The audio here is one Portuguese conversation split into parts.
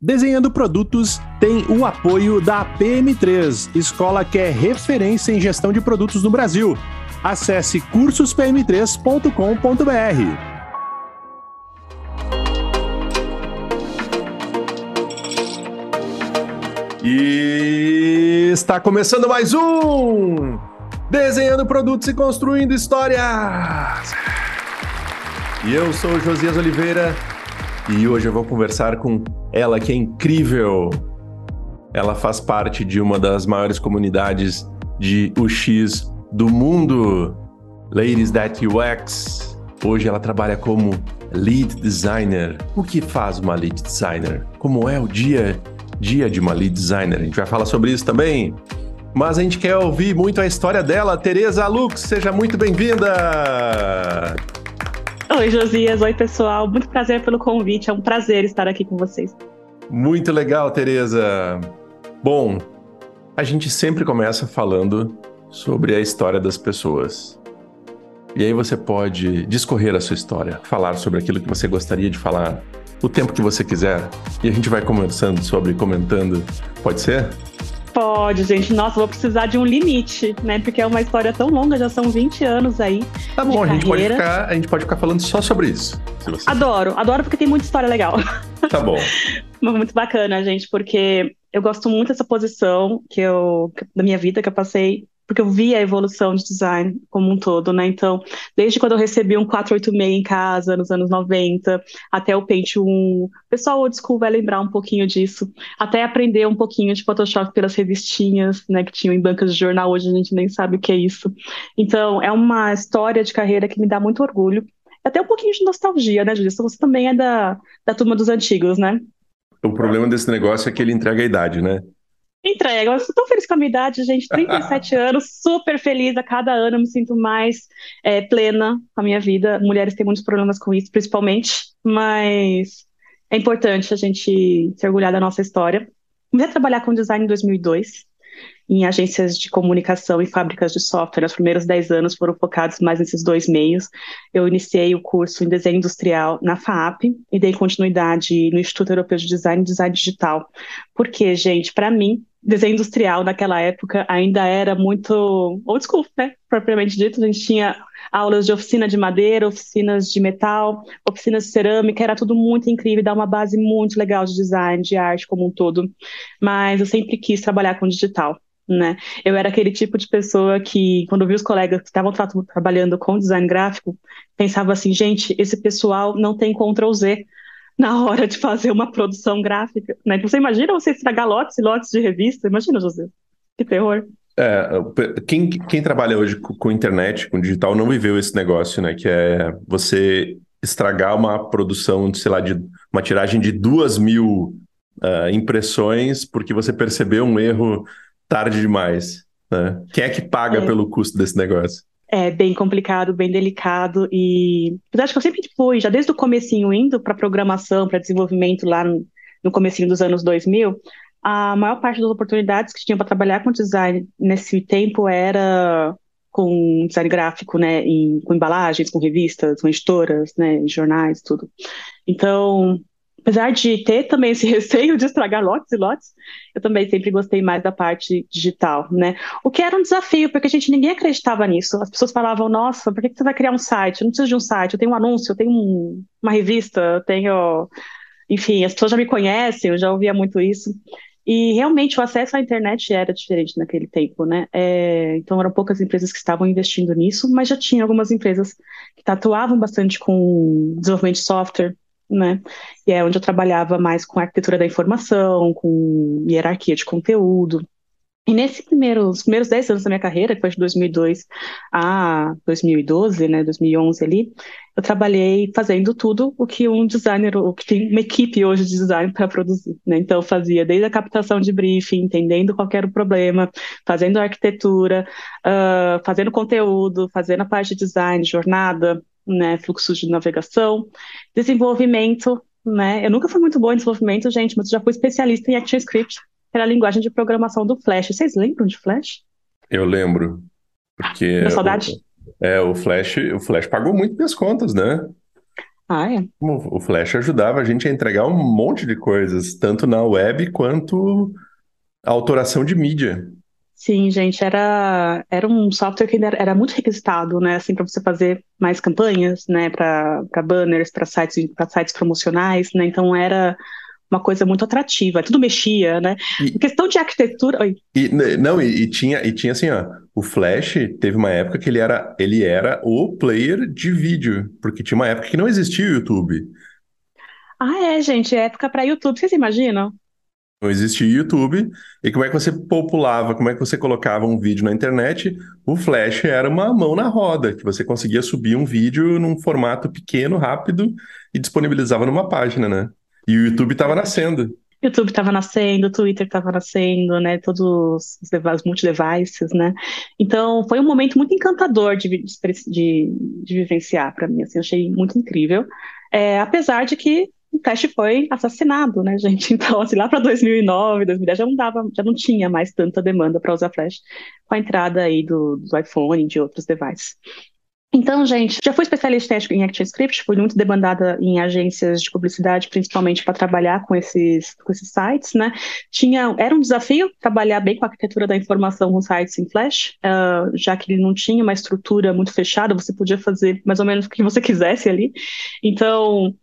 Desenhando Produtos tem o apoio da PM3, escola que é referência em gestão de produtos no Brasil. Acesse cursospm3.com.br. E está começando mais um Desenhando Produtos e Construindo Histórias. E eu sou Josias Oliveira e hoje eu vou conversar com ela que é incrível. Ela faz parte de uma das maiores comunidades de UX do mundo, Ladies That UX. Hoje ela trabalha como lead designer. O que faz uma lead designer? Como é o dia dia de uma lead designer. A gente vai falar sobre isso também. Mas a gente quer ouvir muito a história dela. Tereza Lux, seja muito bem-vinda! Oi, Josias. Oi, pessoal. Muito prazer pelo convite. É um prazer estar aqui com vocês. Muito legal, Tereza. Bom, a gente sempre começa falando sobre a história das pessoas. E aí você pode discorrer a sua história, falar sobre aquilo que você gostaria de falar o tempo que você quiser e a gente vai conversando sobre, comentando. Pode ser? Pode, gente. Nossa, vou precisar de um limite, né? Porque é uma história tão longa, já são 20 anos aí. Tá bom, a gente, pode ficar, a gente pode ficar falando só sobre isso. Adoro, adoro porque tem muita história legal. Tá bom. Muito bacana, gente, porque eu gosto muito dessa posição que eu, da minha vida que eu passei porque eu vi a evolução de design como um todo, né? Então, desde quando eu recebi um 486 em casa, nos anos 90, até o Paint 1, o pessoal old school vai lembrar um pouquinho disso, até aprender um pouquinho de Photoshop pelas revistinhas, né, que tinham em bancas de jornal, hoje a gente nem sabe o que é isso. Então, é uma história de carreira que me dá muito orgulho, até um pouquinho de nostalgia, né, Júlia? Você também é da, da turma dos antigos, né? O problema desse negócio é que ele entrega a idade, né? Entrega. Eu estou tão feliz com a minha idade, gente, 37 anos, super feliz a cada ano, eu me sinto mais é, plena com a minha vida. Mulheres têm muitos problemas com isso, principalmente, mas é importante a gente se orgulhar da nossa história. Comecei a trabalhar com design em 2002, em agências de comunicação e fábricas de software. Os primeiros 10 anos foram focados mais nesses dois meios. Eu iniciei o curso em desenho industrial na FAP e dei continuidade no Instituto Europeu de Design e Design Digital. Porque, gente, para mim, desenho industrial naquela época ainda era muito old school, né? Propriamente dito, a gente tinha aulas de oficina de madeira, oficinas de metal, oficinas de cerâmica, era tudo muito incrível, dá uma base muito legal de design, de arte como um todo. Mas eu sempre quis trabalhar com digital. Né? Eu era aquele tipo de pessoa que, quando vi os colegas que estavam tra trabalhando com design gráfico, pensava assim, gente, esse pessoal não tem Ctrl Z na hora de fazer uma produção gráfica, né? Você imagina você estragar lotes e lotes de revista? Imagina, José. Que terror. É, quem, quem trabalha hoje com, com internet, com digital, não viveu esse negócio, né? Que é você estragar uma produção, sei lá, de uma tiragem de duas mil uh, impressões porque você percebeu um erro tarde demais. Né? Quem é que paga é. pelo custo desse negócio? é bem complicado, bem delicado e acho que eu sempre fui, já desde o comecinho indo para programação, para desenvolvimento lá no, no comecinho dos anos 2000, a maior parte das oportunidades que tinha para trabalhar com design nesse tempo era com design gráfico, né, em, com embalagens, com revistas, com editoras, né, jornais, tudo. Então, apesar de ter também esse receio de estragar lotes e lotes, eu também sempre gostei mais da parte digital, né? O que era um desafio, porque a gente ninguém acreditava nisso. As pessoas falavam, nossa, por que você vai criar um site? Eu não preciso de um site, eu tenho um anúncio, eu tenho um, uma revista, eu tenho. Enfim, as pessoas já me conhecem, eu já ouvia muito isso. E realmente o acesso à internet era diferente naquele tempo, né? É, então eram poucas empresas que estavam investindo nisso, mas já tinha algumas empresas que atuavam bastante com desenvolvimento de software, né? E é onde eu trabalhava mais com arquitetura da informação, com hierarquia de conteúdo. E nesses primeiros, primeiros 10 anos da minha carreira, que foi de 2002 a 2012, né, 2011 ali, eu trabalhei fazendo tudo o que um designer, o que tem uma equipe hoje de design para produzir, né? Então eu fazia desde a captação de briefing, entendendo qual era o problema, fazendo arquitetura, uh, fazendo conteúdo, fazendo a parte de design, jornada, né, fluxos de navegação, desenvolvimento, né, eu nunca fui muito boa em desenvolvimento, gente, mas já fui especialista em ActionScript, era a linguagem de programação do Flash. Vocês lembram de Flash? Eu lembro, porque... Da saudade? O, é, o Flash, o Flash pagou muito minhas contas, né? Ah, é. O Flash ajudava a gente a entregar um monte de coisas, tanto na web quanto a autoração de mídia. Sim, gente, era, era um software que era, era muito requisitado, né, assim, para você fazer mais campanhas, né, para banners, para sites, para sites promocionais, né, então era uma coisa muito atrativa, tudo mexia, né? E, questão de arquitetura. Oi. E, não, e, e, tinha, e tinha assim, ó, o Flash teve uma época que ele era, ele era o player de vídeo, porque tinha uma época que não existia o YouTube. Ah, é, gente, é época para YouTube, vocês imaginam? Não existia YouTube, e como é que você populava, como é que você colocava um vídeo na internet? O Flash era uma mão na roda, que você conseguia subir um vídeo num formato pequeno, rápido, e disponibilizava numa página, né? E o YouTube estava nascendo. YouTube estava nascendo, Twitter estava nascendo, né? Todos os, os multi-devices, né? Então foi um momento muito encantador de, de, de vivenciar para mim. Assim, achei muito incrível. É, apesar de que o Flash foi assassinado, né, gente? Então, assim, lá para 2009, 2010 já não dava, já não tinha mais tanta demanda para usar Flash com a entrada aí do, do iPhone e de outros devices. Então, gente, já fui especialista em ActionScript, fui muito demandada em agências de publicidade, principalmente para trabalhar com esses, com esses sites, né? Tinha, era um desafio trabalhar bem com a arquitetura da informação com sites em Flash, uh, já que ele não tinha uma estrutura muito fechada, você podia fazer mais ou menos o que você quisesse ali. Então, o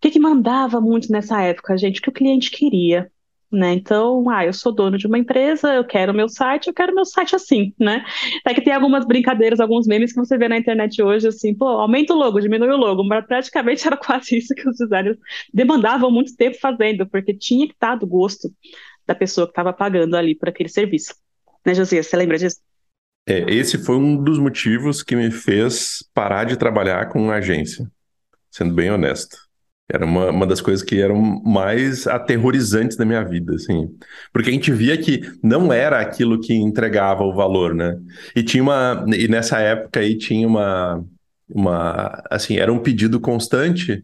que, que mandava muito nessa época, gente? O que o cliente queria. Né? Então, ah, eu sou dono de uma empresa, eu quero meu site, eu quero meu site assim, né? É que tem algumas brincadeiras, alguns memes que você vê na internet hoje, assim, pô, aumenta o logo, diminui o logo, mas praticamente era quase isso que os designers demandavam muito tempo fazendo, porque tinha que estar do gosto da pessoa que estava pagando ali por aquele serviço. Né, Josias, você lembra disso? É, esse foi um dos motivos que me fez parar de trabalhar com agência, sendo bem honesto. Era uma, uma das coisas que eram mais aterrorizantes da minha vida, assim. Porque a gente via que não era aquilo que entregava o valor, né? E tinha uma... E nessa época aí tinha uma... uma assim, era um pedido constante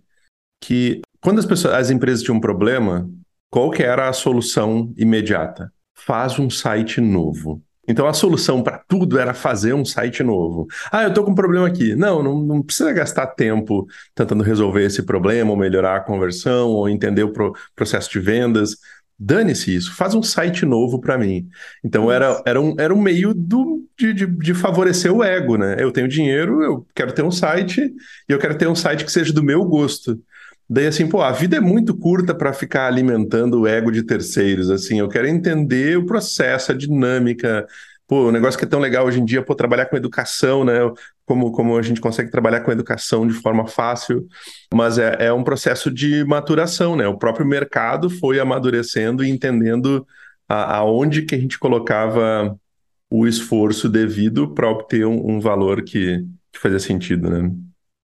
que quando as pessoas, as empresas tinham um problema, qual que era a solução imediata? Faz um site novo. Então a solução para tudo era fazer um site novo. Ah, eu estou com um problema aqui. Não, não, não, precisa gastar tempo tentando resolver esse problema, ou melhorar a conversão, ou entender o pro, processo de vendas. Dane-se isso, faz um site novo para mim. Então era, era, um, era um meio do, de, de, de, favorecer o ego, né? Eu tenho dinheiro, eu quero ter um site, e eu quero ter um site que seja do meu gosto. Daí, assim, pô, a vida é muito curta para ficar alimentando o ego de terceiros, assim, eu quero entender o processo, a dinâmica. Pô, o negócio que é tão legal hoje em dia, pô, trabalhar com educação, né? Como, como a gente consegue trabalhar com educação de forma fácil, mas é, é um processo de maturação, né? O próprio mercado foi amadurecendo e entendendo a, aonde que a gente colocava o esforço devido para obter um, um valor que, que fazia sentido, né?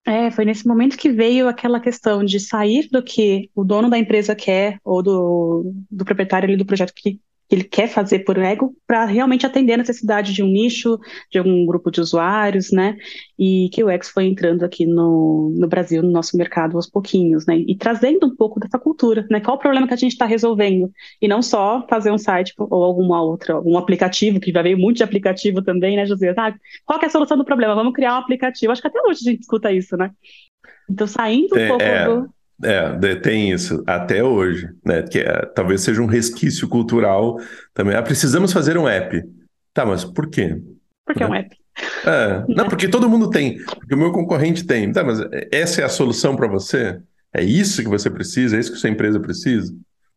É, foi nesse momento que veio aquela questão de sair do que o dono da empresa quer, ou do, do proprietário ali do projeto que que ele quer fazer por ego para realmente atender a necessidade de um nicho, de algum grupo de usuários, né? E que o X foi entrando aqui no, no Brasil, no nosso mercado aos pouquinhos, né? E trazendo um pouco dessa cultura, né? Qual o problema que a gente está resolvendo? E não só fazer um site ou alguma outra, um aplicativo, que já veio muito de aplicativo também, né, José? Ah, qual é a solução do problema? Vamos criar um aplicativo. Acho que até hoje a gente escuta isso, né? Então, saindo um é, pouco é. do é, tem isso até hoje, né? Que é, talvez seja um resquício cultural também. Ah, precisamos fazer um app. Tá, mas por quê? Porque né? é um app. É, não, porque todo mundo tem, porque o meu concorrente tem. Tá, mas essa é a solução para você? É isso que você precisa? É isso que sua empresa precisa?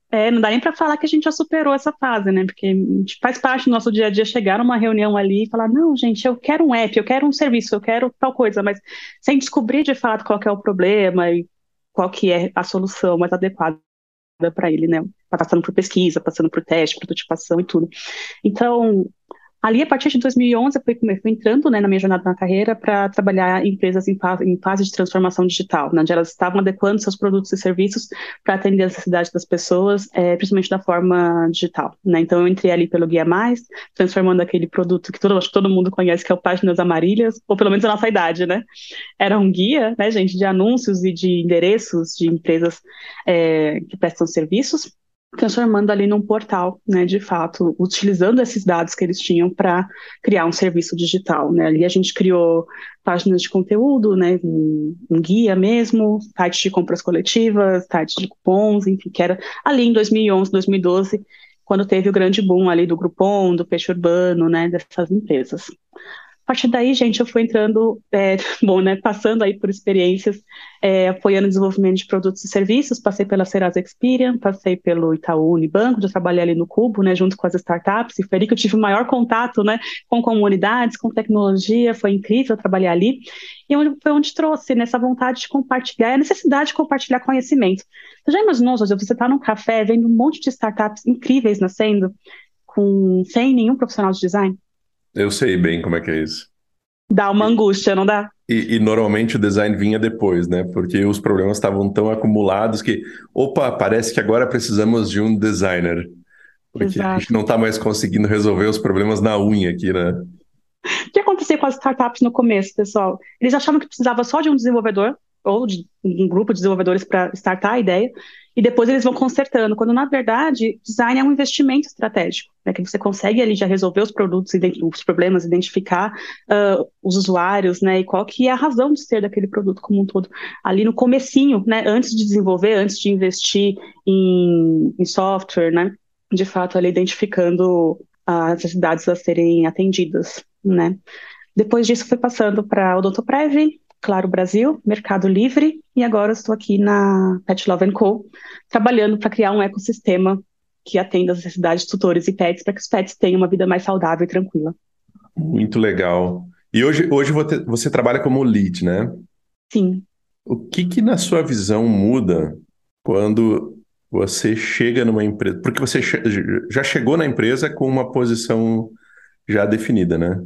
É, não dá nem para falar que a gente já superou essa fase, né? Porque a gente faz parte do nosso dia a dia chegar numa reunião ali e falar: não, gente, eu quero um app, eu quero um serviço, eu quero tal coisa, mas sem descobrir de fato qual é o problema e qual que é a solução mais adequada para ele, né? Passando por pesquisa, passando por teste, prototipação e tudo. Então, Ali, a partir de 2011, eu fui, fui entrando né, na minha jornada na carreira para trabalhar em empresas em em fase, de transformação digital, né, onde elas estavam adequando seus produtos e serviços para atender as necessidades das pessoas, é, principalmente da forma digital. Né? Então, eu entrei ali pelo Guia Mais, transformando aquele produto que todo, acho que todo mundo conhece, que é o Páginas Amarilhas, ou pelo menos a nossa idade, né? Era um guia, né, gente, de anúncios e de endereços de empresas é, que prestam serviços transformando ali num portal, né, de fato, utilizando esses dados que eles tinham para criar um serviço digital, né, ali a gente criou páginas de conteúdo, né, um, um guia mesmo, sites de compras coletivas, sites de cupons, enfim, que era ali em 2011, 2012, quando teve o grande boom ali do Groupon, do Peixe Urbano, né, dessas empresas. A partir daí, gente, eu fui entrando, é, bom, né, passando aí por experiências, é, apoiando o desenvolvimento de produtos e serviços, passei pela Serasa Experian, passei pelo Itaú Unibanco, já trabalhei ali no Cubo, né, junto com as startups, e foi ali que eu tive o maior contato, né, com comunidades, com tecnologia, foi incrível trabalhar ali, e foi onde trouxe nessa vontade de compartilhar, a necessidade de compartilhar conhecimento. Você já imaginou, José, você está num café, vendo um monte de startups incríveis nascendo, com, sem nenhum profissional de design? Eu sei bem como é que é isso. Dá uma angústia, não dá? E, e, normalmente o design vinha depois, né? Porque os problemas estavam tão acumulados que, opa, parece que agora precisamos de um designer. Porque Exato. a gente não está mais conseguindo resolver os problemas na unha aqui, né? O que aconteceu com as startups no começo, pessoal? Eles achavam que precisava só de um desenvolvedor ou de um grupo de desenvolvedores para startar a ideia, e depois eles vão consertando, quando na verdade design é um investimento estratégico, né, que você consegue ali já resolver os produtos, os problemas, identificar uh, os usuários, né, e qual que é a razão de ser daquele produto como um todo. Ali no comecinho, né, antes de desenvolver, antes de investir em, em software, né, de fato ali identificando as necessidades a serem atendidas, né. Depois disso foi passando para o Odontoprev, Claro Brasil, Mercado Livre, e agora estou aqui na Pet Love Co, trabalhando para criar um ecossistema que atenda as necessidades de tutores e pets para que os pets tenham uma vida mais saudável e tranquila. Muito legal. E hoje, hoje você, trabalha como lead, né? Sim. O que, que, na sua visão, muda quando você chega numa empresa? Porque você já chegou na empresa com uma posição já definida, né?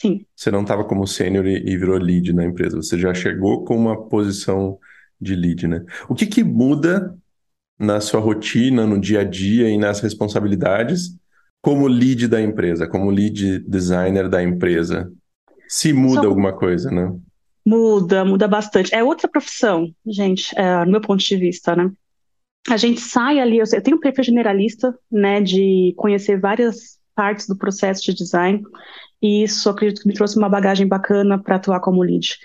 Sim. Você não estava como sênior e, e, virou lead na empresa, você já chegou com uma posição de lead, né? O que, que muda na sua rotina, no dia a dia e nas responsabilidades como lead da empresa, como lead designer da empresa? Se muda Só... alguma coisa, né? Muda, muda bastante. É outra profissão, gente, é, no meu ponto de vista, né? A gente sai ali, eu tenho um perfil generalista, né, de conhecer várias partes do processo de design e isso acredito que me trouxe uma bagagem bacana para atuar como lead.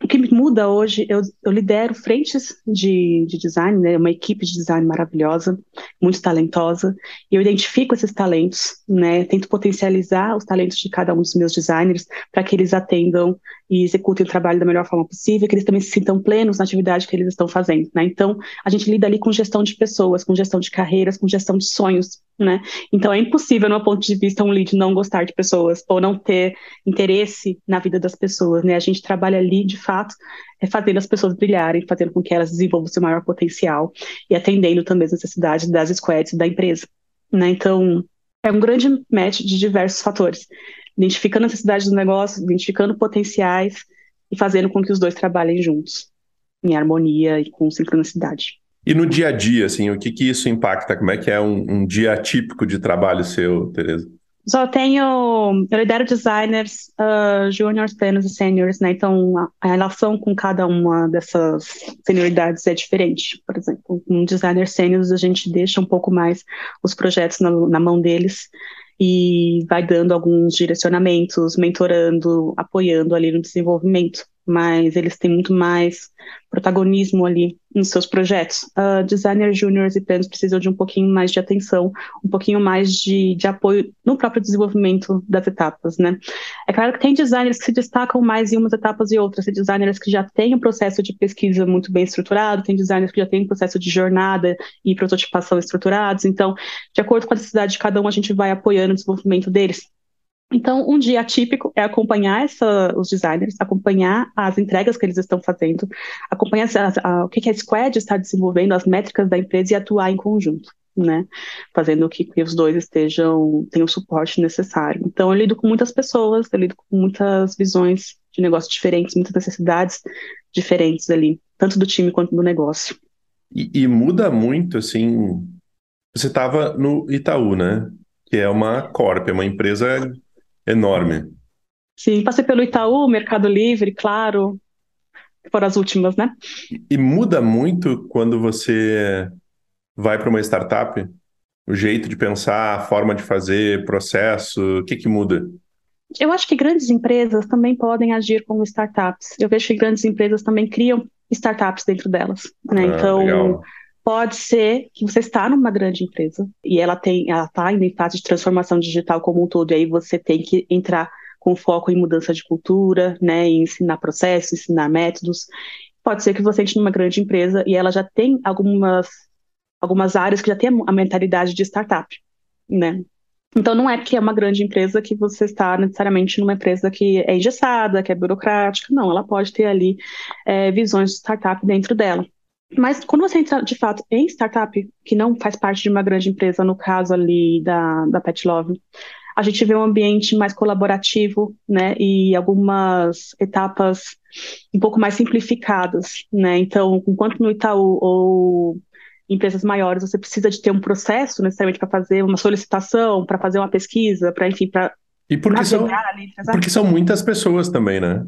O que muda hoje, eu, eu lidero frentes de, de design, né, uma equipe de design maravilhosa, muito talentosa, e eu identifico esses talentos, né, tento potencializar os talentos de cada um dos meus designers para que eles atendam e executem o trabalho da melhor forma possível, que eles também se sintam plenos na atividade que eles estão fazendo, né? Então, a gente lida ali com gestão de pessoas, com gestão de carreiras, com gestão de sonhos, né? Então, é impossível, no ponto de vista, um lead não gostar de pessoas ou não ter interesse na vida das pessoas, né? A gente trabalha ali, de fato, é fazendo as pessoas brilharem, fazendo com que elas desenvolvam seu maior potencial e atendendo também as necessidades das squads da empresa, né? Então, é um grande match de diversos fatores identificando a necessidade do negócio, identificando potenciais e fazendo com que os dois trabalhem juntos, em harmonia e com sincronicidade. E no dia a dia, assim, o que, que isso impacta? Como é que é um, um dia típico de trabalho seu, Tereza? Só tenho, eu lidero designers, uh, juniors, plenos e seniors, né? Então a, relação com cada uma dessas senioridades é diferente. Por exemplo, com um designer seniors a gente deixa um pouco mais os projetos na, na mão deles e vai dando alguns direcionamentos, mentorando, apoiando ali no desenvolvimento mas eles têm muito mais protagonismo ali nos seus projetos. Uh, designers juniors e plenos precisam de um pouquinho mais de atenção, um pouquinho mais de, de apoio no próprio desenvolvimento das etapas, né? É claro que tem designers que se destacam mais em umas etapas e outras, tem designers que já têm um processo de pesquisa muito bem estruturado, tem designers que já têm um processo de jornada e prototipação estruturados, então, de acordo com a necessidade de cada um, a gente vai apoiando o desenvolvimento deles. Então, um dia típico é acompanhar essa, os designers, acompanhar as entregas que eles estão fazendo, acompanhar a, a, o que, que a Squad está desenvolvendo, as métricas da empresa e atuar em conjunto, né? Fazendo que, que os dois estejam, tenham o suporte necessário. Então, eu lido com muitas pessoas, eu lido com muitas visões de negócio diferentes, muitas necessidades diferentes ali, tanto do time quanto do negócio. E, e muda muito, assim. Você estava no Itaú, né? Que é uma corp, é uma empresa enorme. Sim, passei pelo Itaú, Mercado Livre, claro, foram as últimas, né? E muda muito quando você vai para uma startup? O jeito de pensar, a forma de fazer, processo, o que que muda? Eu acho que grandes empresas também podem agir como startups. Eu vejo que grandes empresas também criam startups dentro delas, né? Ah, então, legal. Pode ser que você está numa grande empresa e ela tem, ela está em fase de transformação digital como um todo, e aí você tem que entrar com foco em mudança de cultura, né, em ensinar processos, ensinar métodos. Pode ser que você entre numa grande empresa e ela já tem algumas algumas áreas que já tem a mentalidade de startup, né? Então não é porque é uma grande empresa que você está necessariamente numa empresa que é engessada, que é burocrática, não, ela pode ter ali é, visões de startup dentro dela. Mas quando você entra de fato em startup, que não faz parte de uma grande empresa, no caso ali da, da Pet Love, a gente vê um ambiente mais colaborativo, né, e algumas etapas um pouco mais simplificadas, né, então, enquanto no Itaú ou empresas maiores você precisa de ter um processo necessariamente para fazer uma solicitação, para fazer uma pesquisa, para enfim, para e porque são, porque são muitas pessoas também, né?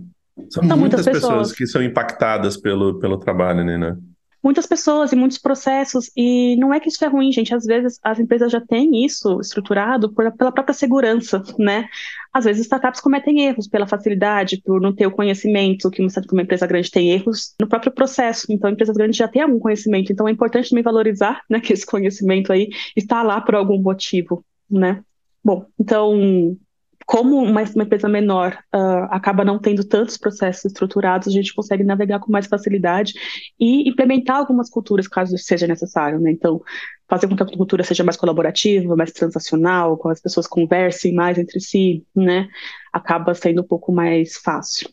São, são muitas, muitas pessoas. pessoas. que são impactadas pelo, pelo trabalho, né? Muitas pessoas e muitos processos, e não é que isso é ruim, gente, às vezes as empresas já têm isso estruturado por, pela própria segurança, né? Às vezes startups cometem erros pela facilidade, por não ter o conhecimento, que uma, uma empresa grande tem erros no próprio processo, então empresas grandes já têm algum conhecimento, então é importante também valorizar, né, que esse conhecimento aí está lá por algum motivo, né? Bom, então como uma, uma empresa menor uh, acaba não tendo tantos processos estruturados, a gente consegue navegar com mais facilidade e implementar algumas culturas caso seja necessário, né? Então, fazer com que a cultura seja mais colaborativa, mais transacional, com as pessoas conversem mais entre si, né? Acaba sendo um pouco mais fácil.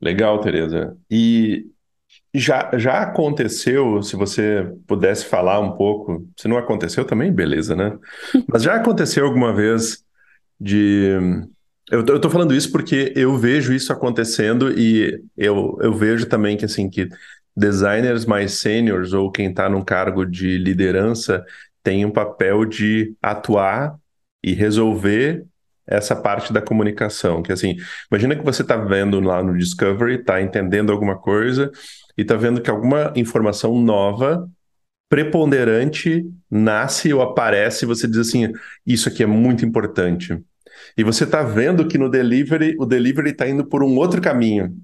Legal, Tereza. E já, já aconteceu, se você pudesse falar um pouco, se não aconteceu também, beleza, né? Mas já aconteceu alguma vez de. Eu, tô falando isso porque eu vejo isso acontecendo e eu, eu vejo também que, assim, que designers mais sêniores ou quem está num cargo de liderança tem um papel de atuar e resolver essa parte da comunicação, que assim, imagina que você está vendo lá no Discovery, está entendendo alguma coisa e está vendo que alguma informação nova preponderante nasce ou aparece, você diz assim, isso aqui é muito importante. E você está vendo que no delivery, o delivery está indo por um outro caminho.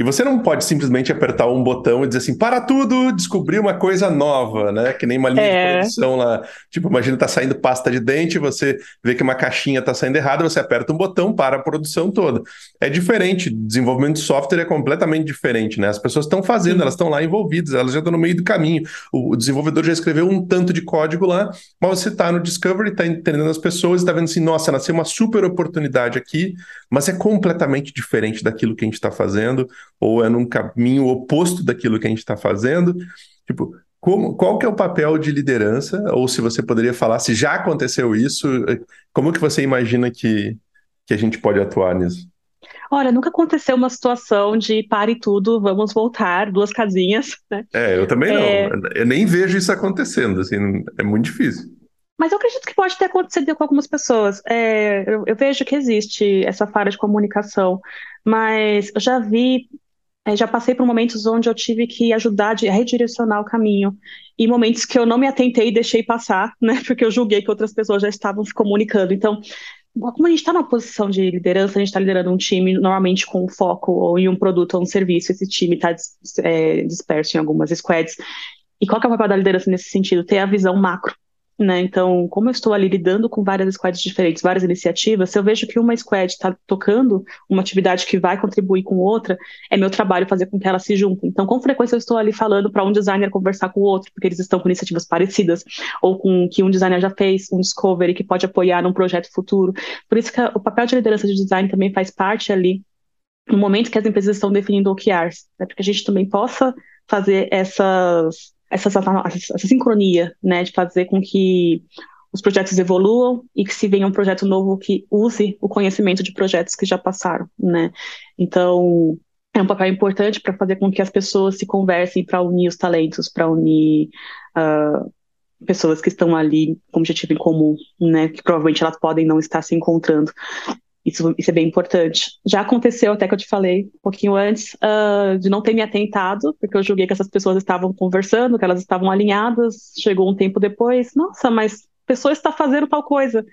E você não pode simplesmente apertar um botão e dizer assim, para tudo, descobrir uma coisa nova, né? Que nem uma linha é. de produção lá. Tipo, imagina tá saindo pasta de dente, você vê que uma caixinha tá saindo errada, você aperta um botão para a produção toda. É diferente, desenvolvimento de software é completamente diferente, né? As pessoas estão fazendo, Sim. elas estão lá envolvidas, elas já estão no meio do caminho. O, desenvolvedor já escreveu um tanto de código lá, mas você tá no Discovery, tá entendendo as pessoas, está vendo assim, nossa, nasceu uma super oportunidade aqui, mas é completamente diferente daquilo que a gente está fazendo ou é num caminho oposto daquilo que a gente está fazendo. Tipo, como, qual que é o papel de liderança? Ou se você poderia falar se já aconteceu isso, como que você imagina que, que a gente pode atuar nisso? Olha, nunca aconteceu uma situação de pare tudo, vamos voltar, duas casinhas, né? É, eu também é... não. Eu nem vejo isso acontecendo, assim, é muito difícil. Mas eu acredito que pode ter acontecido com algumas pessoas. É, eu, eu, vejo que existe essa falha de comunicação, mas eu já vi já passei por momentos onde eu tive que ajudar a redirecionar o caminho. E momentos que eu não me atentei e deixei passar, né? Porque eu julguei que outras pessoas já estavam se comunicando. Então, como a gente está numa posição de liderança, a gente está liderando um time normalmente com foco ou em um produto ou um serviço, esse time está é, disperso em algumas squads. E qual que é o papel da liderança nesse sentido? Ter a visão macro né? Então, como eu estou ali lidando com várias squads diferentes, várias iniciativas, se eu vejo que uma squad está tocando uma atividade que vai contribuir com outra, é meu trabalho fazer com que elas se juntem. Então, com frequência eu estou ali falando para um designer conversar com o outro, porque eles estão com iniciativas parecidas, ou com que um designer já fez, um discovery que pode apoiar num projeto futuro. Por isso que o papel de liderança de design também faz parte ali no momento que as empresas estão definindo OKRs, né? para que a gente também possa fazer essas essa, essa, essa sincronia, né, de fazer com que os projetos evoluam e que se venha um projeto novo que use o conhecimento de projetos que já passaram, né? Então, é um papel importante para fazer com que as pessoas se conversem para unir os talentos, para unir uh, pessoas que estão ali com objetivo em comum, né? Que provavelmente elas podem não estar se encontrando. Isso, isso é bem importante. Já aconteceu, até que eu te falei um pouquinho antes, uh, de não ter me atentado, porque eu julguei que essas pessoas estavam conversando, que elas estavam alinhadas. Chegou um tempo depois, nossa, mas a pessoa está fazendo tal coisa.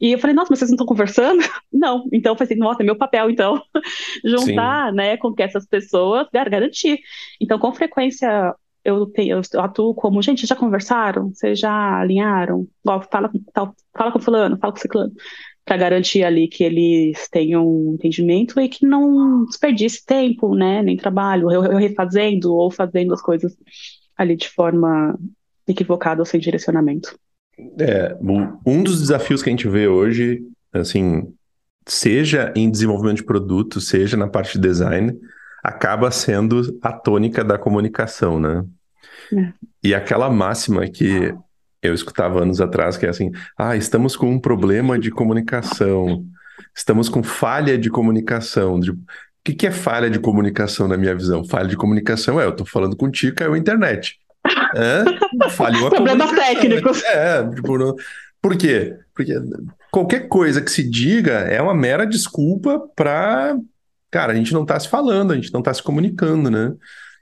E eu falei, nossa, mas vocês não estão conversando? Não. Então eu falei assim, nossa, é meu papel, então, juntar, Sim. né, com que essas pessoas garantir. Então, com frequência, eu, tenho, eu atuo como, gente, já conversaram? Vocês já alinharam? fala, fala com fulano, fala com ciclano para garantir ali que eles tenham um entendimento e que não desperdice tempo, né, nem trabalho, eu, eu refazendo ou fazendo as coisas ali de forma equivocada ou sem direcionamento. É, um dos desafios que a gente vê hoje, assim, seja em desenvolvimento de produto, seja na parte de design, acaba sendo a tônica da comunicação, né? É. E aquela máxima que eu escutava anos atrás, que é assim: ah, estamos com um problema de comunicação, estamos com falha de comunicação. De... O que, que é falha de comunicação na minha visão? Falha de comunicação é eu estou falando contigo, caiu a internet. É, falhou a Problemas técnicos. É, tipo, não... por quê? Porque qualquer coisa que se diga é uma mera desculpa para. Cara, a gente não está se falando, a gente não está se comunicando, né?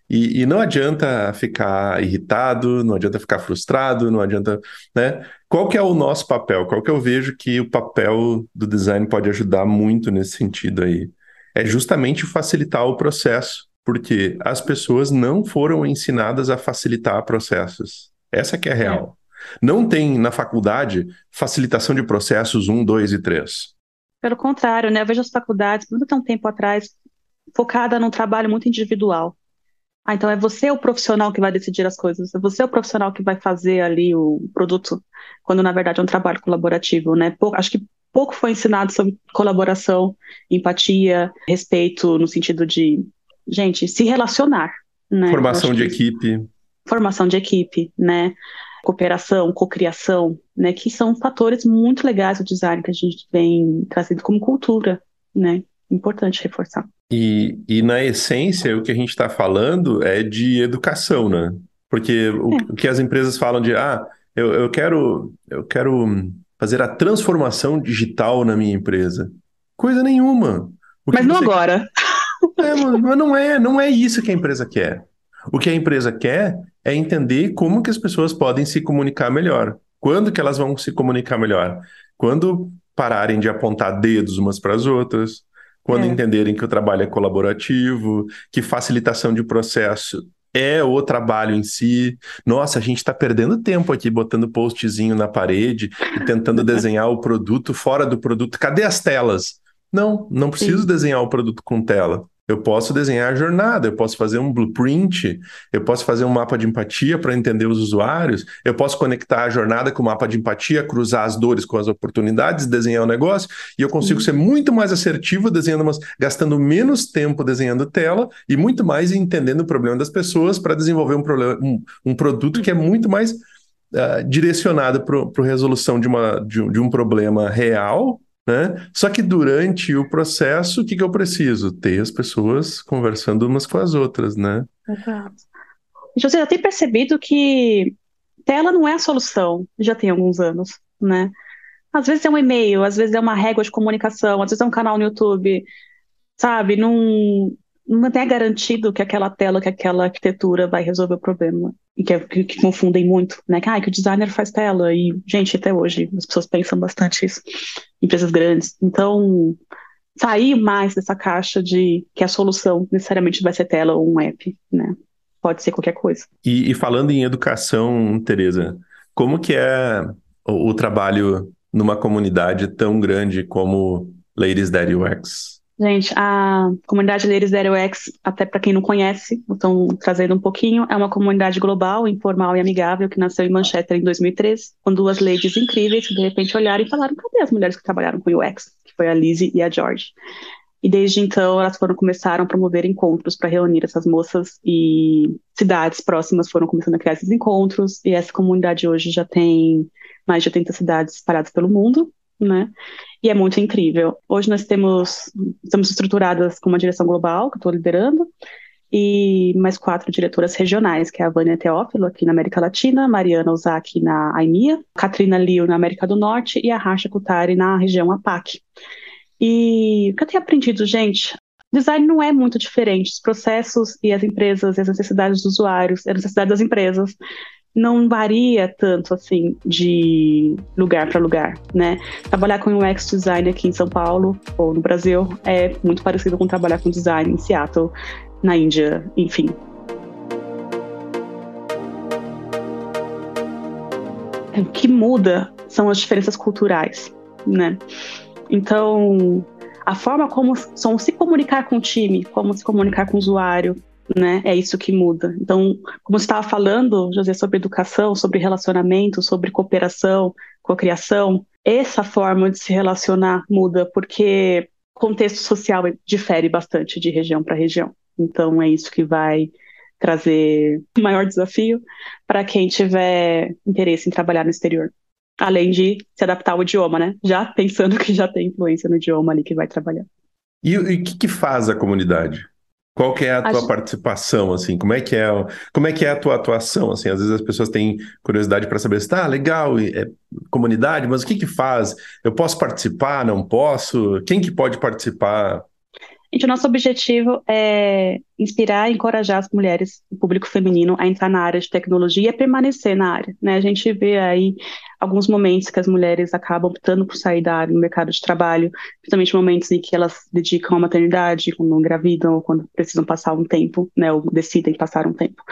E, e, não adianta ficar irritado, não adianta ficar frustrado, não adianta, né? Qual que é o nosso papel? Qual que eu vejo que o papel do design pode ajudar muito nesse sentido aí? É justamente facilitar o processo, porque as pessoas não foram ensinadas a facilitar processos. Essa que é a real. É. Não tem na faculdade facilitação de processos 1, 2 e 3. Pelo contrário, né? Eu vejo as faculdades, muito um tempo atrás, focada num trabalho muito individual ah, então é você o profissional que vai decidir as coisas, é você o profissional que vai fazer ali o produto, quando na verdade é um trabalho colaborativo, né? Pouco, acho que pouco foi ensinado sobre colaboração, empatia, respeito, no sentido de, gente, se relacionar. Né? Formação de equipe. Formação de equipe, né? Cooperação, cocriação, né? Que são fatores muito legais do design que a gente vem trazendo como cultura, né? Importante reforçar. E, e na essência, o que a gente está falando é de educação, né? Porque o, é. o, que as empresas falam de, ah, eu, eu, quero, eu quero fazer a transformação digital na minha empresa. Coisa nenhuma. Mas não você... agora. É, mas não é, não é isso que a empresa quer. O que a empresa quer é entender como que as pessoas podem se comunicar melhor. Quando que elas vão se comunicar melhor? Quando pararem de apontar dedos umas para as outras, quando é. entenderem que o trabalho é colaborativo, que facilitação de processo é o trabalho em si. Nossa, a gente está perdendo tempo aqui botando postzinho na parede e tentando desenhar o produto fora do produto. Cadê as telas? Não, não preciso Sim. desenhar o produto com tela. Eu posso desenhar a jornada, eu posso fazer um blueprint, eu posso fazer um mapa de empatia para entender os usuários, eu posso conectar a jornada com o mapa de empatia, cruzar as dores com as oportunidades, desenhar o negócio, e eu consigo ser muito mais assertivo desenhando, umas, gastando menos tempo desenhando tela e muito mais entendendo o problema das pessoas para desenvolver um, problema, um, um, produto que é muito mais uh, direcionado para a resolução de, uma, de, de um problema real né? Só que durante o processo, o que, que eu preciso? Ter as pessoas conversando umas com as outras, né? Exato. Já tem percebido que tela não é a solução, já tem alguns anos, né? Às vezes é um e-mail, às vezes é uma régua de comunicação, às vezes é um canal no YouTube, sabe? Não, não é garantido que aquela tela, que aquela arquitetura vai resolver o problema. E que, que, que confundem muito, né? Que, ah, que o designer faz tela. E, gente, até hoje as pessoas pensam bastante isso. Empresas grandes. Então, sair mais dessa caixa de que a solução necessariamente vai ser tela ou um app, né? Pode ser qualquer coisa. E, e falando em educação, Tereza, como que é o, o trabalho numa comunidade tão grande como Ladies That UX? Gente, a comunidade Ladies Zero X, até para quem não conhece, estão trazendo um pouquinho, é uma comunidade global, informal e amigável que nasceu em Manchester em 2003, com duas ladies incríveis que de repente olharam e falaram: cadê as mulheres que trabalharam com UX? Que foi a Lizzie e a George. E desde então elas foram começaram a promover encontros para reunir essas moças e cidades próximas foram começando a criar esses encontros. E essa comunidade hoje já tem mais de 80 cidades espalhadas pelo mundo, né? E é muito incrível. Hoje nós temos, estamos estruturadas com uma direção global, que eu estou liderando, e mais quatro diretoras regionais, que é a Vânia Teófilo, aqui na América Latina, Mariana Ozaki na AIMIA, Katrina Liu na América do Norte e a Rasha Kutari na região APAC. E o que eu tenho aprendido, gente, design não é muito diferente. Os processos e as empresas, e as necessidades dos usuários, as necessidades das empresas, não varia tanto assim de lugar para lugar, né? Trabalhar com UX design aqui em São Paulo ou no Brasil é muito parecido com trabalhar com design em Seattle, na Índia, enfim. O que muda são as diferenças culturais, né? Então, a forma como são se comunicar com o time, como se comunicar com o usuário, né? É isso que muda. Então, como você estava falando, José, sobre educação, sobre relacionamento, sobre cooperação, cocriação, essa forma de se relacionar muda porque o contexto social difere bastante de região para região. Então, é isso que vai trazer maior desafio para quem tiver interesse em trabalhar no exterior. Além de se adaptar ao idioma, né? Já pensando que já tem influência no idioma ali que vai trabalhar. E o que, que faz a comunidade? Qual que é a tua participação, assim? Como é que é, como é que é a tua atuação, assim? Às vezes as pessoas têm curiosidade para saber se tá legal, é comunidade, mas o que que faz? Eu posso participar? Não posso? Quem que pode participar? Gente, o nosso objetivo é inspirar e encorajar as mulheres, o público feminino, a entrar na área de tecnologia e a permanecer na área. Né? A gente vê aí alguns momentos que as mulheres acabam optando por sair da área no mercado de trabalho, principalmente momentos em que elas dedicam à maternidade, quando engravidam, ou quando precisam passar um tempo, né, ou decidem passar um tempo,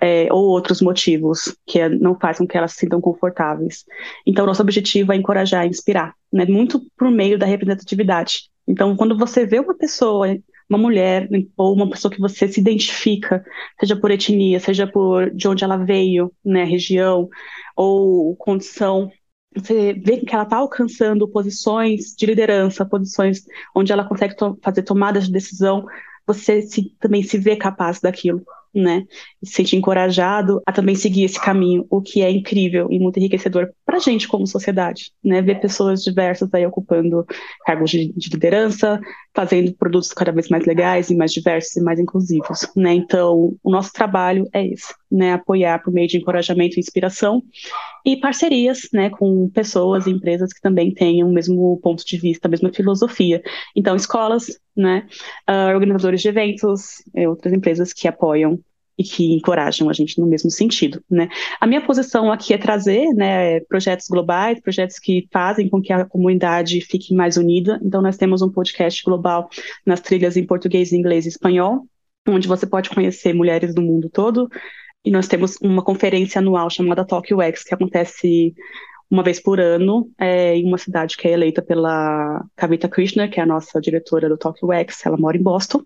é, ou outros motivos que não fazem com que elas se sintam confortáveis. Então, nosso objetivo é encorajar e inspirar, né, muito por meio da representatividade. Então, quando você vê uma pessoa, uma mulher, ou uma pessoa que você se identifica, seja por etnia, seja por de onde ela veio, né, região, ou condição, você vê que ela está alcançando posições de liderança, posições onde ela consegue to fazer tomadas de decisão, você se, também se vê capaz daquilo né? Se sente encorajado a também seguir esse caminho, o que é incrível e muito enriquecedor para a gente como sociedade, né? Ver pessoas diversas aí ocupando cargos de, de, liderança, fazendo produtos cada vez mais legais e mais diversos e mais inclusivos, né? Então, o nosso trabalho é esse, né? Apoiar por meio de encorajamento e inspiração e parcerias, né? Com pessoas e empresas que também tenham o mesmo ponto de vista, a mesma filosofia. Então, escolas, né? Uh, organizadores de eventos, outras empresas que apoiam e que encorajam a gente no mesmo sentido, né? A minha posição aqui é trazer, né, projetos globais, projetos que fazem com que a comunidade fique mais unida. Então, nós temos um podcast global nas trilhas em português, inglês e espanhol, onde você pode conhecer mulheres do mundo todo. E nós temos uma conferência anual chamada Tokyo X, que acontece uma vez por ano é, em uma cidade que é eleita pela Kavita Krishna, que é a nossa diretora do Tokyo X, ela mora em Boston.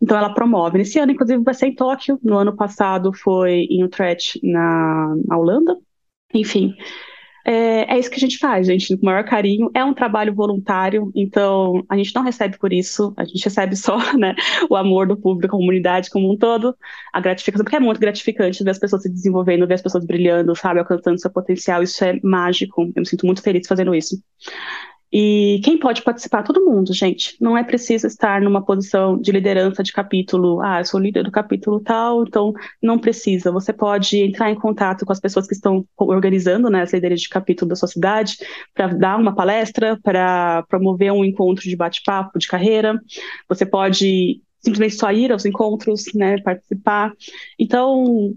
Então ela promove. Nesse ano, inclusive, vai ser em Tóquio. No ano passado foi em Utrecht, na, na Holanda. Enfim, é, é, isso que a gente faz, gente, com o maior carinho. É um trabalho voluntário, então a gente não recebe por isso, a gente recebe só né, o amor do público, a comunidade como um todo, a gratificação, porque é muito gratificante ver as pessoas se desenvolvendo, ver as pessoas brilhando, sabe, alcançando seu potencial. Isso é mágico. Eu me sinto muito feliz fazendo isso. E quem pode participar? Todo mundo, gente. Não é preciso estar numa posição de liderança de capítulo. Ah, eu sou líder do capítulo tal, então não precisa. Você pode entrar em contato com as pessoas que estão organizando, né, as líderes de capítulo da sua cidade, para dar uma palestra, para promover um encontro de bate-papo de carreira. Você pode simplesmente só ir aos encontros, né, participar. Então,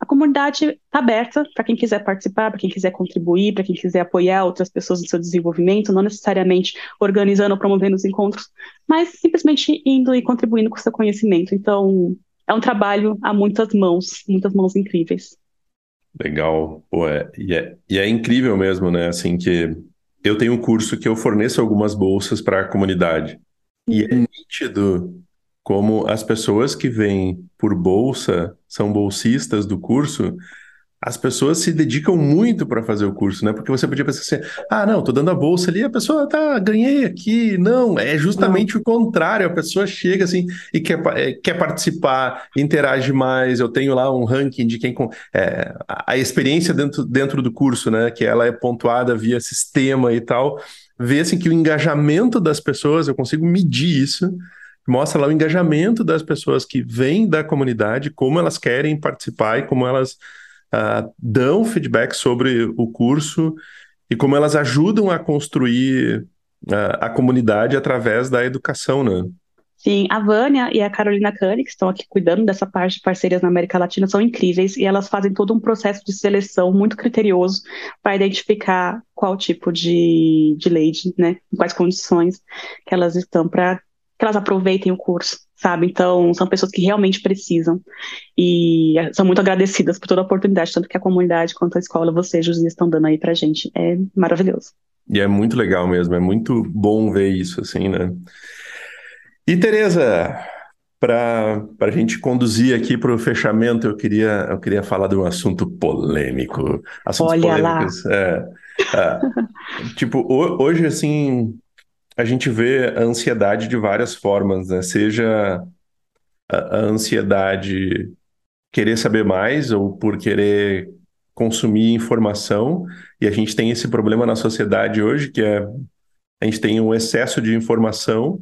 a comunidade está aberta para quem quiser participar, para quem quiser contribuir, para quem quiser apoiar outras pessoas no seu desenvolvimento, não necessariamente organizando ou promovendo os encontros, mas simplesmente indo e contribuindo com o seu conhecimento. Então, é um trabalho a muitas mãos, muitas mãos incríveis. Legal, Pô, é, e, é, e é incrível mesmo, né? Assim que eu tenho um curso que eu forneço algumas bolsas para a comunidade. E é nítido como as pessoas que vêm por bolsa, são bolsistas do curso, as pessoas se dedicam muito para fazer o curso, né? Porque você podia pensar assim: ah, não, tô dando a bolsa ali, a pessoa tá, ganhei aqui. Não, é justamente não. o contrário. A pessoa chega assim e quer, é, quer participar, interage mais. Eu tenho lá um ranking de quem. É, a experiência dentro, dentro do curso, né? Que ela é pontuada via sistema e tal. Vê assim que o engajamento das pessoas, eu consigo medir isso mostra lá o engajamento das pessoas que vêm da comunidade, como elas querem participar e como elas uh, dão feedback sobre o curso e como elas ajudam a construir a, a comunidade através da educação, né? Sim, a Vânia e a Carolina Cani, que estão aqui cuidando dessa parte de parcerias na América Latina, são incríveis e elas fazem todo um processo de seleção muito criterioso para identificar qual tipo de, de lady, né, quais condições que elas estão para que elas aproveitem o curso, sabe? Então, são pessoas que realmente precisam e são muito agradecidas por toda a oportunidade, tanto que a comunidade quanto a escola, vocês, José, estão dando aí para gente. É maravilhoso. E é muito legal mesmo, é muito bom ver isso, assim, né? E Tereza, para a gente conduzir aqui para o fechamento, eu queria, eu queria falar de um assunto polêmico. Assuntos Olha polêmicos. Lá. É, é, tipo, hoje, assim, a gente vê a ansiedade de várias formas, né? Seja a, ansiedade querer saber mais ou por querer consumir informação, e a gente tem esse problema na sociedade hoje, que é a gente tem um excesso de informação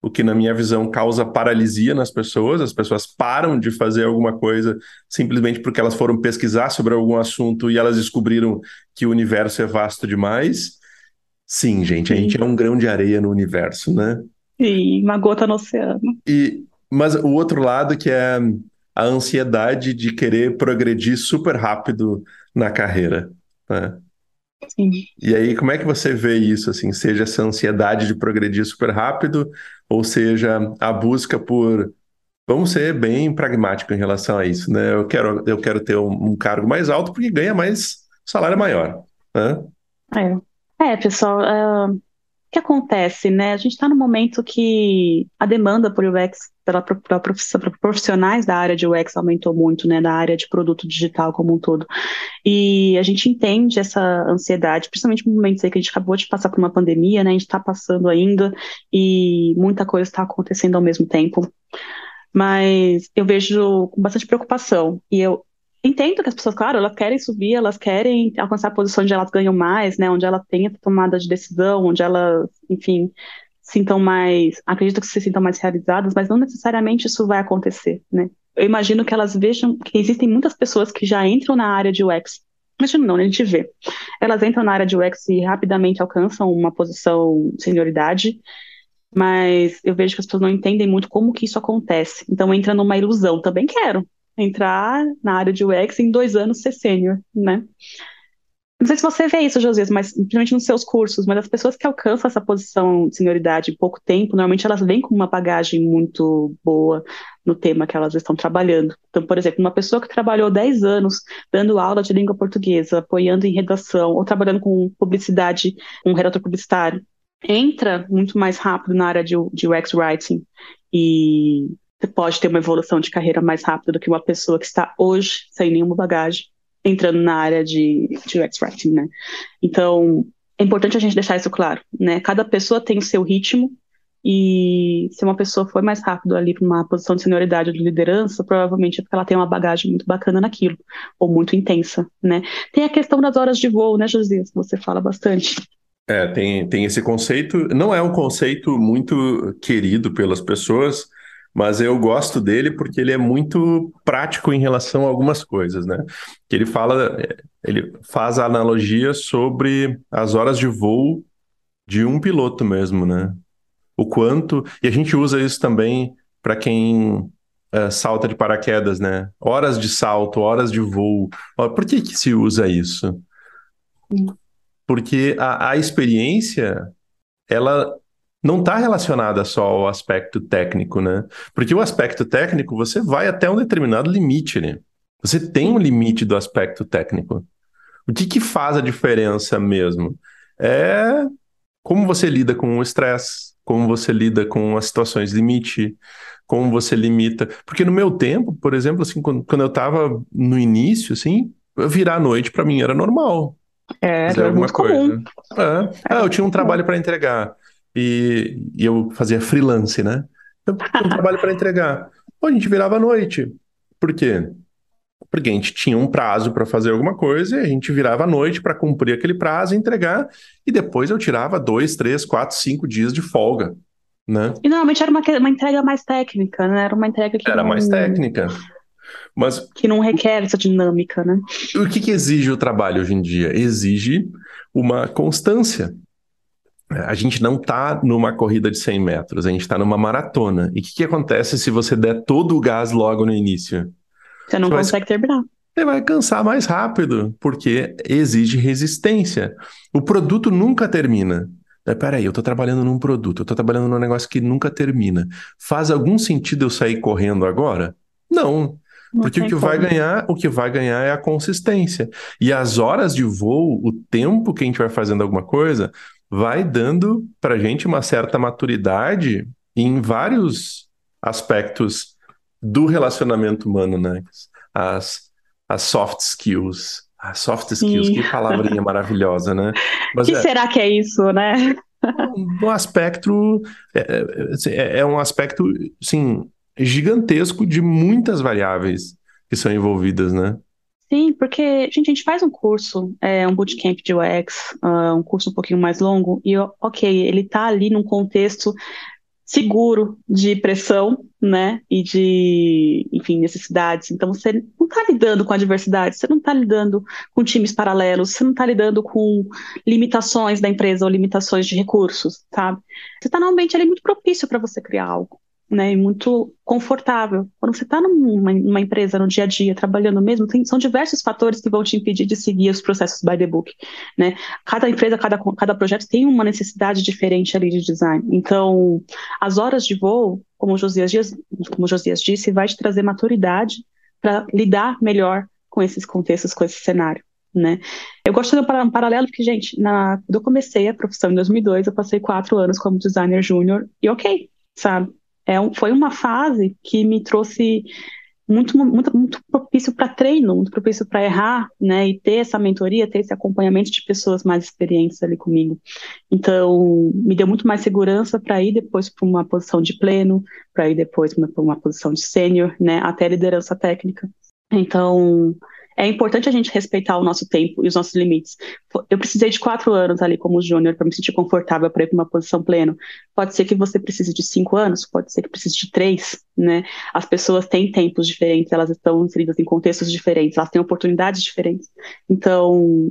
o que, na minha visão, causa paralisia nas pessoas. As pessoas param de fazer alguma coisa simplesmente porque elas foram pesquisar sobre algum assunto e elas descobriram que o universo é vasto demais. Sim, gente, a gente é um grão de areia no universo, né? Sim, uma gota no oceano. E, mas o outro lado que é a ansiedade de querer progredir super rápido na carreira, né? Sim. E aí, como é que você vê isso, assim, seja essa ansiedade de progredir super rápido, ou seja, a busca por vamos ser bem pragmático em relação a isso, né? Eu quero, eu quero ter um, um cargo mais alto porque ganha mais salário maior, né? É, é pessoal, uh, o que acontece, né? A gente está no momento que a demanda por UX, pela, pela profissionais da área de UX aumentou muito, né? Da área de produto digital como um todo. E a gente entende essa ansiedade, principalmente no momento aí que a gente acabou de passar por uma pandemia, né? A gente está passando ainda e muita coisa está acontecendo ao mesmo tempo. Mas eu vejo com bastante preocupação. E eu entendo que as pessoas, claro, elas querem subir, elas querem alcançar a posição onde elas ganham mais, né, onde ela tenha tomada de decisão, onde elas, enfim, sintam mais, acredito que se sintam mais realizadas, mas não necessariamente isso vai acontecer, né. Eu imagino que elas vejam que existem muitas pessoas que já entram na área de UX, imagino não, a gente vê. Elas entram na área de UX e rapidamente alcançam uma posição de senioridade, mas eu vejo que as pessoas não entendem muito como que isso acontece. Então entra numa ilusão. Também quero, entrar na área de UX em dois anos ser sênior, né? Não sei se você vê isso, Josias, mas principalmente nos seus cursos, mas as pessoas que alcançam essa posição de senioridade em pouco tempo, normalmente elas vêm com uma bagagem muito boa no tema que elas estão trabalhando. Então, por exemplo, uma pessoa que trabalhou 10 anos dando aula de língua portuguesa, apoiando em redação, ou trabalhando com publicidade, um redator publicitário, entra muito mais rápido na área de, de UX Writing e você pode ter uma evolução de carreira mais rápida do que uma pessoa que está hoje sem nenhuma bagagem entrando na área de, de UX Writing, né? Então, é importante a gente deixar isso claro, né? Cada pessoa tem o seu ritmo e se uma pessoa for mais rápido ali para uma posição de senioridade ou de liderança, provavelmente é porque ela tem uma bagagem muito bacana naquilo, ou muito intensa, né? Tem a questão das horas de voo, né, Josias? Você fala bastante. É, tem, tem esse conceito. Não é um conceito muito querido pelas pessoas, mas eu gosto dele porque ele é muito prático em relação a algumas coisas, né? Que ele fala, ele faz a analogia sobre as horas de voo de um piloto mesmo, né? O quanto e a gente usa isso também para quem é, salta de paraquedas, né? Horas de salto, horas de voo. Por que que se usa isso? Porque a, a experiência ela não está relacionada só ao aspecto técnico, né? Porque o aspecto técnico você vai até um determinado limite, né? Você tem um limite do aspecto técnico. O que, que faz a diferença mesmo? É como você lida com o estresse, como você lida com as situações limite, como você limita. Porque no meu tempo, por exemplo, assim, quando, quando eu estava no início, assim, virar à noite para mim era normal. É, fazer alguma coisa. Comum. É. Ah, eu tinha um trabalho para entregar e, e eu fazia freelance, né? Eu tinha um trabalho para entregar. a gente virava à noite. Por quê? Porque a gente tinha um prazo para fazer alguma coisa e a gente virava à noite para cumprir aquele prazo e entregar. E depois eu tirava dois, três, quatro, cinco dias de folga. Né? E normalmente era uma, uma entrega mais técnica, né? Era uma entrega que. Era não, mais técnica. Mas. Que não requer essa dinâmica, né? O que, que exige o trabalho hoje em dia? Exige uma constância. A gente não está numa corrida de 100 metros, a gente está numa maratona. E o que, que, acontece se você der todo o gás logo no início? Você não você consegue vai, terminar. Você vai cansar mais rápido, porque exige resistência. O produto nunca termina. Peraí, eu estou trabalhando num produto, eu estou trabalhando num negócio que nunca termina. Faz algum sentido eu sair correndo agora? Não. Porque o que vai ganhar, o que vai ganhar é a consistência. E as horas de voo, o tempo que a gente vai fazendo alguma coisa, vai dando para a gente uma certa maturidade em vários aspectos do relacionamento humano, né? As, as soft skills. As soft skills, Sim. que palavrinha maravilhosa, né? O que é, será que é isso, né? Um aspecto é, é, é, é um aspecto, sim, gigantesco de muitas variáveis que são envolvidas, né? Sim, porque, gente, a gente faz um curso, é, um bootcamp de UX, uh, um curso um pouquinho mais longo, e, ok, ele está ali num contexto seguro de pressão, né, e de, enfim, necessidades. Então, você não está lidando com a diversidade, você não está lidando com times paralelos, você não está lidando com limitações da empresa ou limitações de recursos, sabe? Você está num ambiente ali muito propício para você criar algo né, e muito confortável. Quando você está numa, numa, empresa no dia a dia, trabalhando mesmo, tem, são diversos fatores que vão te impedir de seguir os processos by the book, né? Cada empresa, cada, cada projeto tem uma necessidade diferente ali de design. Então, as horas de voo, como o Josias, Dias, como o Josias disse, vai te trazer maturidade para lidar melhor com esses contextos, com esse cenário. Né? Eu gosto de um paralelo porque, gente, na, quando eu comecei a profissão em 2002, eu passei quatro anos como designer júnior e ok, sabe? É um, foi uma fase que me trouxe muito, muito, muito propício para treino, muito propício para errar, né, e ter essa mentoria, ter esse acompanhamento de pessoas mais experientes ali comigo. Então, me deu muito mais segurança para ir depois para uma posição de pleno, para ir depois para uma, posição de sênior, né, até liderança técnica. Então, é importante a gente respeitar o nosso tempo e os nossos limites. Eu precisei de quatro anos ali como júnior para me sentir confortável para ir para uma posição plena. Pode ser que você precise de cinco anos, pode ser que precise de três, né? As pessoas têm tempos diferentes, elas estão inseridas em contextos diferentes, elas têm oportunidades diferentes. Então,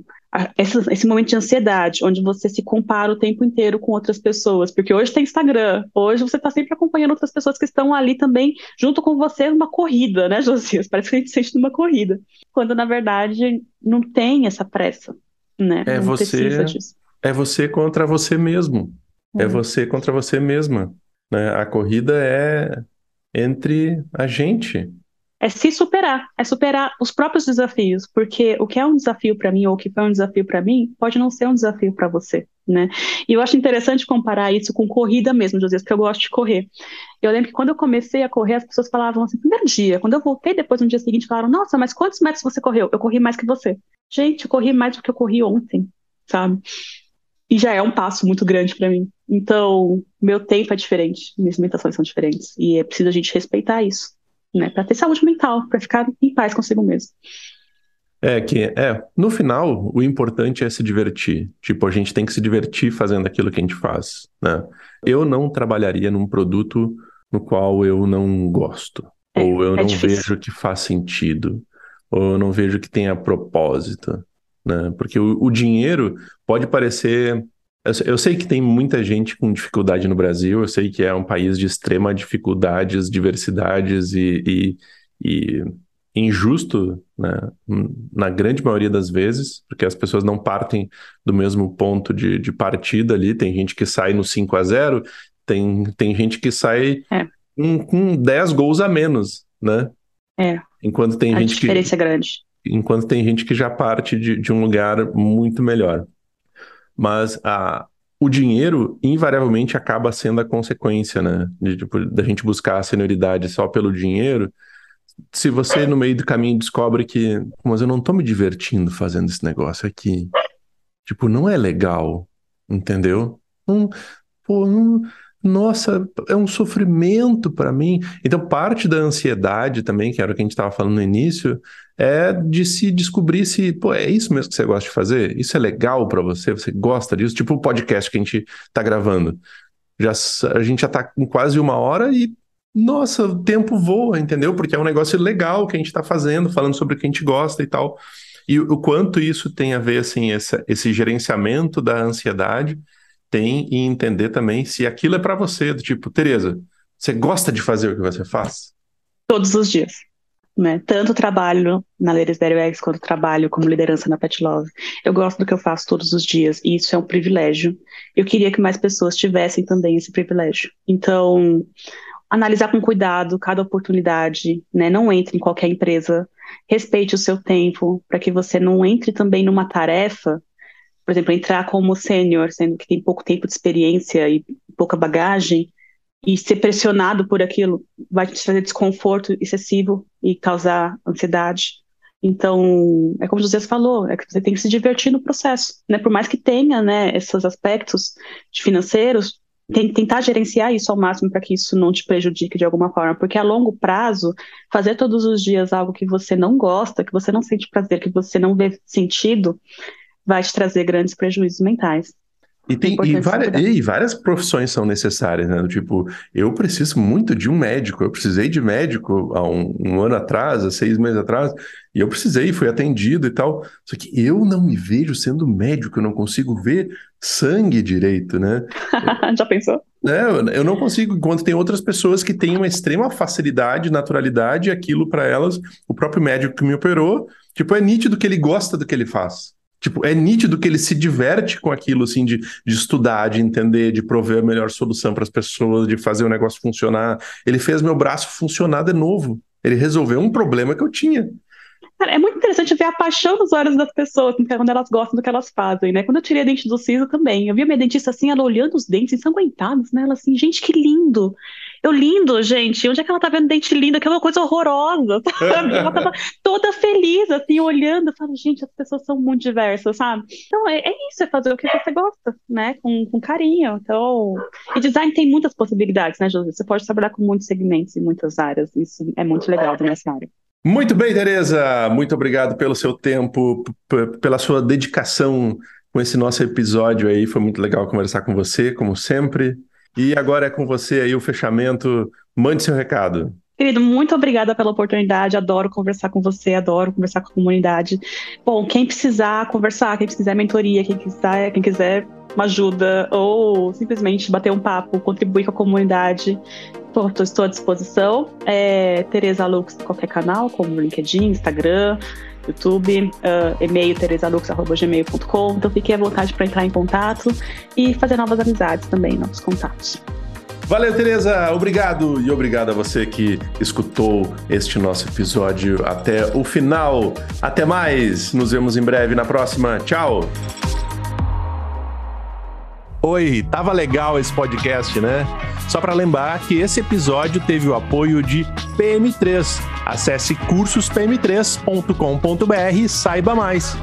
esse, momento de ansiedade, onde você se compara o tempo inteiro com outras pessoas, porque hoje tem Instagram, hoje você está sempre acompanhando outras pessoas que estão ali também junto com você numa corrida, né, Josias? Parece que a gente sente numa corrida, quando na verdade não tem essa pressa, né? É não você, é você contra você mesmo, é, é você contra você mesma, né? A corrida é entre a gente, é se superar, é superar os próprios desafios, porque o que é um desafio para mim ou o que foi um desafio para mim pode não ser um desafio para você, né? E eu acho interessante comparar isso com corrida mesmo, José, porque eu gosto de correr. Eu lembro que quando eu comecei a correr, as pessoas falavam assim, primeiro dia, quando eu voltei depois no dia seguinte, falaram, nossa, mas quantos metros você correu? Eu corri mais que você. Gente, eu corri mais do que eu corri ontem, sabe? E já é um passo muito grande para mim. Então, meu tempo é diferente, minhas limitações são diferentes, e é preciso a gente respeitar isso né? Para ter saúde mental, para ficar em paz consigo mesmo. É que é, no final, o importante é se divertir. Tipo, a gente tem que se divertir fazendo aquilo que a gente faz, né? Eu não trabalharia num produto no qual eu não gosto, é, ou eu é não difícil. vejo que faz sentido, ou eu não vejo que tenha propósito, né? Porque o, o dinheiro pode parecer eu sei que tem muita gente com dificuldade no Brasil, eu sei que é um país de extrema dificuldades, diversidades e, e, e injusto, né, na grande maioria das vezes, porque as pessoas não partem do mesmo ponto de, de partida ali. Tem gente que sai no 5 a 0 tem, tem gente que sai é. com, com 10 gols a menos, né? É. Enquanto tem a gente diferença que. é grande. Enquanto tem gente que já parte de, de um lugar muito melhor. Mas a, o dinheiro invariavelmente acaba sendo a consequência, né? De, tipo, da gente buscar a senioridade só pelo dinheiro. Se você no meio do caminho descobre que, mas eu não tô me divertindo fazendo esse negócio aqui, tipo, não é legal, entendeu? Não, pô, não, nossa, é um sofrimento para mim. Então, parte da ansiedade também, que era o que a gente estava falando no início, é de se descobrir se, pô, é isso mesmo que você gosta de fazer? Isso é legal para você? Você gosta disso? Tipo o podcast que a gente está gravando. Já, a gente já está com quase uma hora e, nossa, o tempo voa, entendeu? Porque é um negócio legal que a gente está fazendo, falando sobre o que a gente gosta e tal. E o quanto isso tem a ver, assim, esse, esse gerenciamento da ansiedade tem em entender também se aquilo é para você, do tipo, Tereza, você gosta de fazer o que você faz? Todos os dias. Né? Tanto trabalho na Ladies Dairy Eggs quanto trabalho como liderança na Pet Love. Eu gosto do que eu faço todos os dias e isso é um privilégio. Eu queria que mais pessoas tivessem também esse privilégio. Então, analisar com cuidado cada oportunidade, né? Não entre em qualquer empresa, respeite o seu tempo para que você não entre também numa tarefa, por exemplo, entrar como sênior, sendo que tem pouco tempo de experiência e pouca bagagem, e ser pressionado por aquilo vai te trazer desconforto excessivo e causar ansiedade. Então, é como José falou, é que você tem que se divertir no processo, né? Por mais que tenha, né, esses aspectos financeiros, tem, tentar gerenciar isso ao máximo para que isso não te prejudique de alguma forma, porque a longo prazo, fazer todos os dias algo que você não gosta, que você não sente prazer, que você não vê sentido, vai te trazer grandes prejuízos mentais. E, tem, e, várias, e várias profissões são necessárias, né? Tipo, eu preciso muito de um médico. Eu precisei de médico há um, um, ano atrás, há seis meses atrás, e eu precisei, fui atendido e tal. Só que eu não me vejo sendo médico, eu não consigo ver sangue direito, né? Já pensou? É, eu não consigo, enquanto tem outras pessoas que têm uma extrema facilidade, naturalidade, aquilo para elas, o próprio médico que me operou, tipo, é nítido que ele gosta do que ele faz. Tipo, é nítido que ele se diverte com aquilo, assim, de, de estudar, de entender, de prover a melhor solução para as pessoas, de fazer o negócio funcionar. Ele fez meu braço funcionar de novo. Ele resolveu um problema que eu tinha. Cara, é muito interessante ver a paixão nos olhos das pessoas quando elas gostam do que elas fazem, né? Quando eu tirei a dente do siso também, eu vi a minha dentista assim, ela olhando os dentes ensanguentados, né? Ela assim, gente, que lindo! Eu lindo, gente, onde é que ela tá vendo dente lindo? Aquela coisa horrorosa, sabe? Ela tava toda feliz, assim, olhando. Falo, gente, as pessoas são muito diversas, sabe? Então é, é isso, é fazer o que você gosta, né? Com, com carinho. Então, e design tem muitas possibilidades, né, José? Você pode trabalhar com muitos segmentos e muitas áreas. Isso é muito legal minha área. Muito bem, Tereza. Muito obrigado pelo seu tempo, pela sua dedicação com esse nosso episódio aí. Foi muito legal conversar com você, como sempre. E agora é com você aí o fechamento. Mande seu recado. Querido, muito obrigada pela oportunidade. Adoro conversar com você, adoro conversar com a comunidade. Bom, quem precisar conversar, quem quiser mentoria, quem quiser, quem quiser uma ajuda ou simplesmente bater um papo, contribuir com a comunidade, estou, à disposição. É, Tereza Lux qualquer canal, como LinkedIn, Instagram, YouTube, uh, e-mail teresalux.gmail.com. Então fique à vontade para entrar em contato e fazer novas amizades também, novos contatos. Valeu, Tereza. Obrigado e obrigado a você que escutou este nosso episódio até o final. Até mais. Nos vemos em breve na próxima. Tchau. Oi, tava legal esse podcast, né? Só para lembrar que esse episódio teve o apoio de PM3. Acesse cursospm3.com.br e saiba mais.